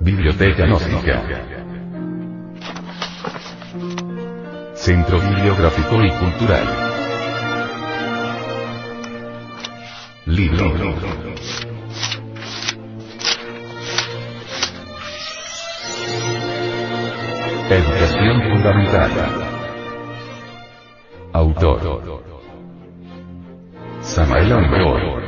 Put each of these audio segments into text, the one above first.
Biblioteca Gnóstica. Centro Bibliográfico y Cultural. Libro. Educación Fundamental. Autor. Samael Ambror.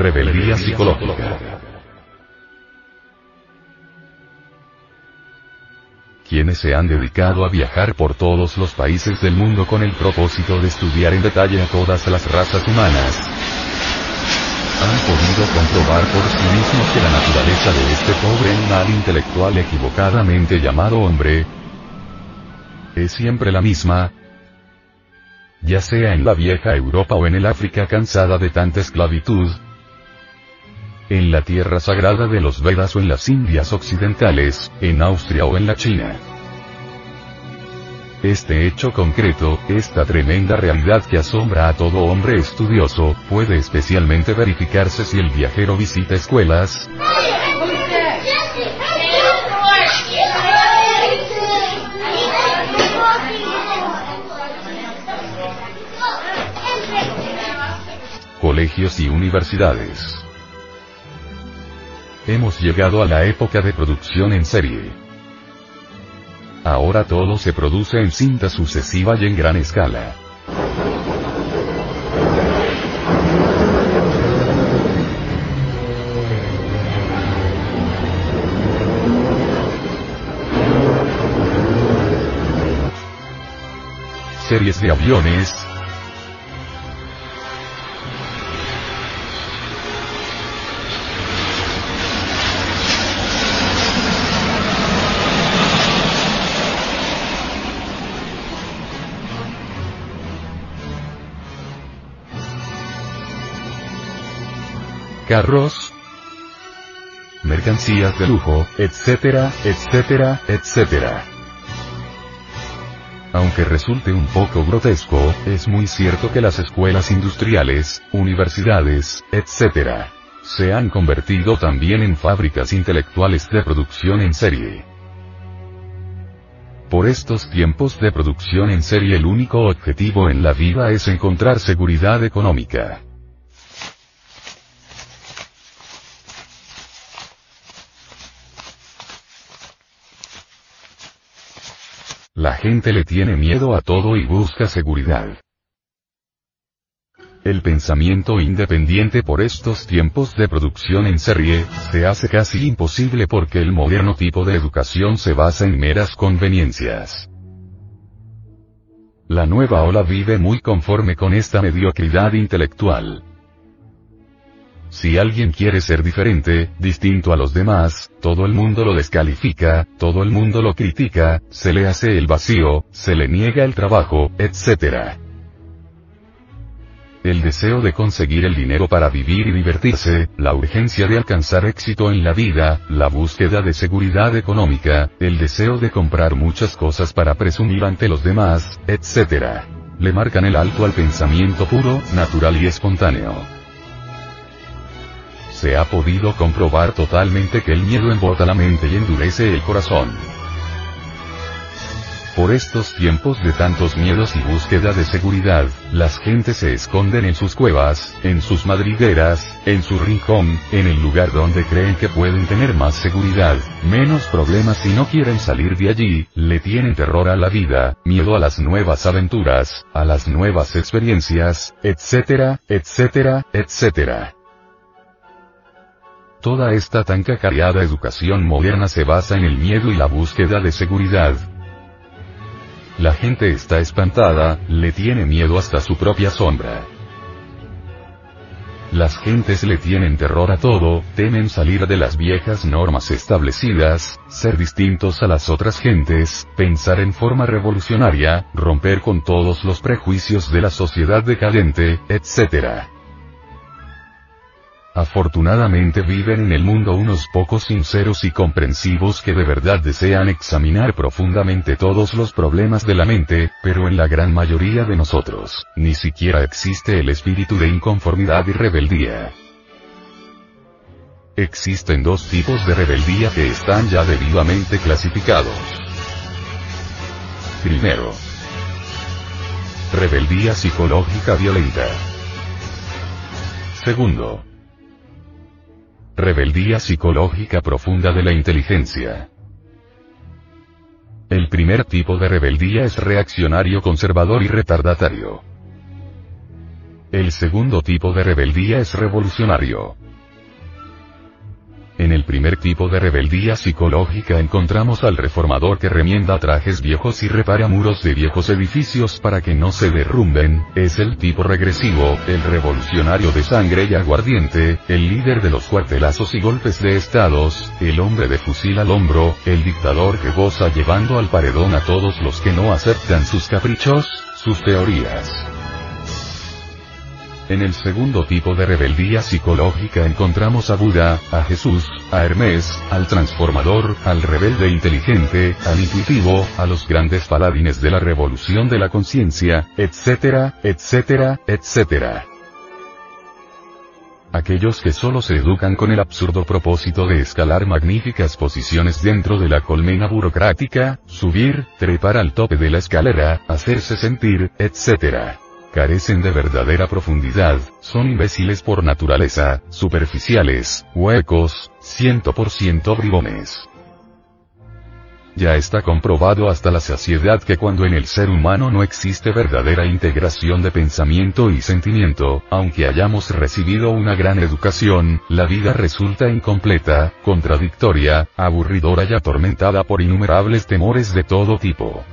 Rebeldía psicológica. Quienes se han dedicado a viajar por todos los países del mundo con el propósito de estudiar en detalle a todas las razas humanas, han podido comprobar por sí mismos que la naturaleza de este pobre animal intelectual equivocadamente llamado hombre, es siempre la misma, ya sea en la vieja Europa o en el África cansada de tanta esclavitud, en la tierra sagrada de los Vedas o en las Indias occidentales, en Austria o en la China. Este hecho concreto, esta tremenda realidad que asombra a todo hombre estudioso, puede especialmente verificarse si el viajero visita escuelas, colegios y universidades. Hemos llegado a la época de producción en serie. Ahora todo se produce en cinta sucesiva y en gran escala. Series de aviones, carros, mercancías de lujo, etcétera, etcétera, etcétera. Aunque resulte un poco grotesco, es muy cierto que las escuelas industriales, universidades, etcétera, se han convertido también en fábricas intelectuales de producción en serie. Por estos tiempos de producción en serie el único objetivo en la vida es encontrar seguridad económica. La gente le tiene miedo a todo y busca seguridad. El pensamiento independiente por estos tiempos de producción en serie, se hace casi imposible porque el moderno tipo de educación se basa en meras conveniencias. La nueva ola vive muy conforme con esta mediocridad intelectual. Si alguien quiere ser diferente, distinto a los demás, todo el mundo lo descalifica, todo el mundo lo critica, se le hace el vacío, se le niega el trabajo, etc. El deseo de conseguir el dinero para vivir y divertirse, la urgencia de alcanzar éxito en la vida, la búsqueda de seguridad económica, el deseo de comprar muchas cosas para presumir ante los demás, etc. Le marcan el alto al pensamiento puro, natural y espontáneo se ha podido comprobar totalmente que el miedo embota la mente y endurece el corazón. Por estos tiempos de tantos miedos y búsqueda de seguridad, las gentes se esconden en sus cuevas, en sus madrigueras, en su rincón, en el lugar donde creen que pueden tener más seguridad, menos problemas y no quieren salir de allí, le tienen terror a la vida, miedo a las nuevas aventuras, a las nuevas experiencias, etcétera, etcétera, etcétera. Toda esta tan cacareada educación moderna se basa en el miedo y la búsqueda de seguridad. La gente está espantada, le tiene miedo hasta su propia sombra. Las gentes le tienen terror a todo, temen salir de las viejas normas establecidas, ser distintos a las otras gentes, pensar en forma revolucionaria, romper con todos los prejuicios de la sociedad decadente, etc. Afortunadamente viven en el mundo unos pocos sinceros y comprensivos que de verdad desean examinar profundamente todos los problemas de la mente, pero en la gran mayoría de nosotros, ni siquiera existe el espíritu de inconformidad y rebeldía. Existen dos tipos de rebeldía que están ya debidamente clasificados. Primero, rebeldía psicológica violenta. Segundo, Rebeldía psicológica profunda de la inteligencia. El primer tipo de rebeldía es reaccionario conservador y retardatario. El segundo tipo de rebeldía es revolucionario. En el primer tipo de rebeldía psicológica encontramos al reformador que remienda trajes viejos y repara muros de viejos edificios para que no se derrumben, es el tipo regresivo, el revolucionario de sangre y aguardiente, el líder de los cuartelazos y golpes de estados, el hombre de fusil al hombro, el dictador que goza llevando al paredón a todos los que no aceptan sus caprichos, sus teorías. En el segundo tipo de rebeldía psicológica encontramos a Buda, a Jesús, a Hermes, al transformador, al rebelde inteligente, al intuitivo, a los grandes paladines de la revolución de la conciencia, etcétera, etcétera, etcétera. Aquellos que solo se educan con el absurdo propósito de escalar magníficas posiciones dentro de la colmena burocrática, subir, trepar al tope de la escalera, hacerse sentir, etcétera carecen de verdadera profundidad, son imbéciles por naturaleza, superficiales, huecos, 100% bribones. Ya está comprobado hasta la saciedad que cuando en el ser humano no existe verdadera integración de pensamiento y sentimiento, aunque hayamos recibido una gran educación, la vida resulta incompleta, contradictoria, aburridora y atormentada por innumerables temores de todo tipo.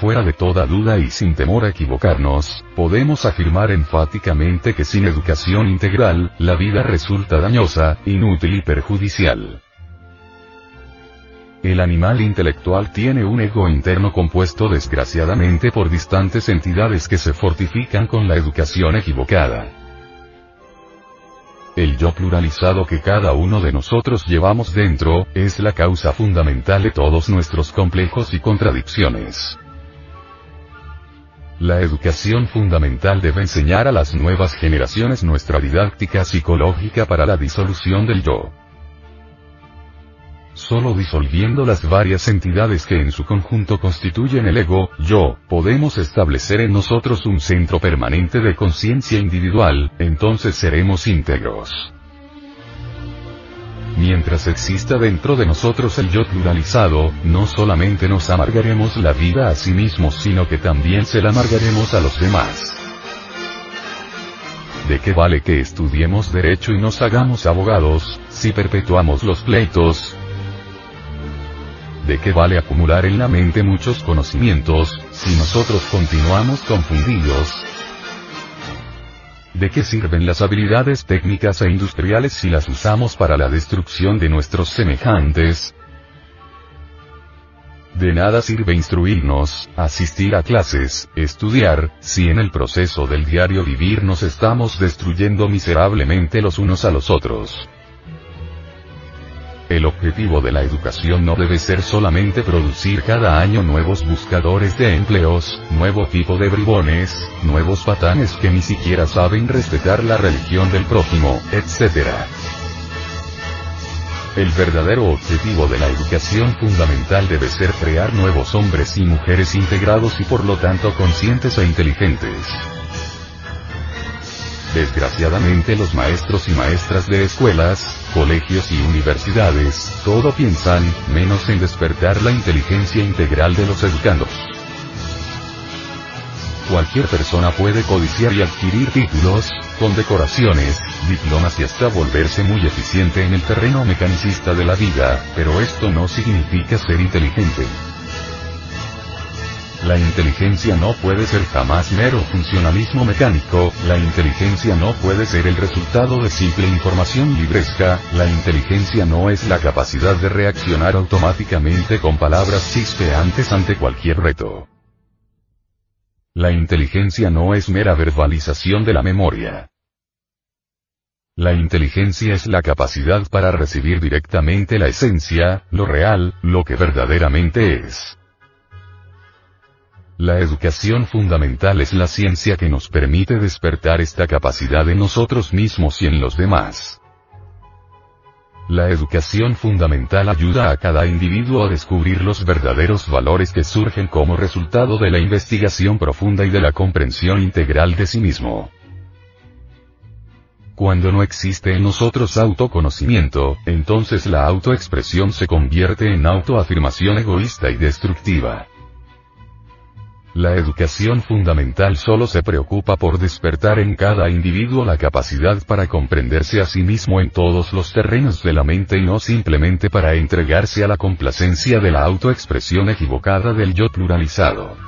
Fuera de toda duda y sin temor a equivocarnos, podemos afirmar enfáticamente que sin educación integral, la vida resulta dañosa, inútil y perjudicial. El animal intelectual tiene un ego interno compuesto desgraciadamente por distantes entidades que se fortifican con la educación equivocada. El yo pluralizado que cada uno de nosotros llevamos dentro, es la causa fundamental de todos nuestros complejos y contradicciones. La educación fundamental debe enseñar a las nuevas generaciones nuestra didáctica psicológica para la disolución del yo. Solo disolviendo las varias entidades que en su conjunto constituyen el ego, yo, podemos establecer en nosotros un centro permanente de conciencia individual, entonces seremos íntegros. Mientras exista dentro de nosotros el yo pluralizado, no solamente nos amargaremos la vida a sí mismos, sino que también se la amargaremos a los demás. ¿De qué vale que estudiemos derecho y nos hagamos abogados, si perpetuamos los pleitos? ¿De qué vale acumular en la mente muchos conocimientos, si nosotros continuamos confundidos, ¿De qué sirven las habilidades técnicas e industriales si las usamos para la destrucción de nuestros semejantes? De nada sirve instruirnos, asistir a clases, estudiar, si en el proceso del diario vivir nos estamos destruyendo miserablemente los unos a los otros. El objetivo de la educación no debe ser solamente producir cada año nuevos buscadores de empleos, nuevo tipo de bribones, nuevos patanes que ni siquiera saben respetar la religión del prójimo, etc. El verdadero objetivo de la educación fundamental debe ser crear nuevos hombres y mujeres integrados y por lo tanto conscientes e inteligentes. Desgraciadamente los maestros y maestras de escuelas, colegios y universidades, todo piensan, menos en despertar la inteligencia integral de los educandos. Cualquier persona puede codiciar y adquirir títulos, condecoraciones, diplomas y hasta volverse muy eficiente en el terreno mecanicista de la vida, pero esto no significa ser inteligente. La inteligencia no puede ser jamás mero funcionalismo mecánico, la inteligencia no puede ser el resultado de simple información libresca, la inteligencia no es la capacidad de reaccionar automáticamente con palabras chispeantes ante cualquier reto. La inteligencia no es mera verbalización de la memoria. La inteligencia es la capacidad para recibir directamente la esencia, lo real, lo que verdaderamente es. La educación fundamental es la ciencia que nos permite despertar esta capacidad en nosotros mismos y en los demás. La educación fundamental ayuda a cada individuo a descubrir los verdaderos valores que surgen como resultado de la investigación profunda y de la comprensión integral de sí mismo. Cuando no existe en nosotros autoconocimiento, entonces la autoexpresión se convierte en autoafirmación egoísta y destructiva. La educación fundamental solo se preocupa por despertar en cada individuo la capacidad para comprenderse a sí mismo en todos los terrenos de la mente y no simplemente para entregarse a la complacencia de la autoexpresión equivocada del yo pluralizado.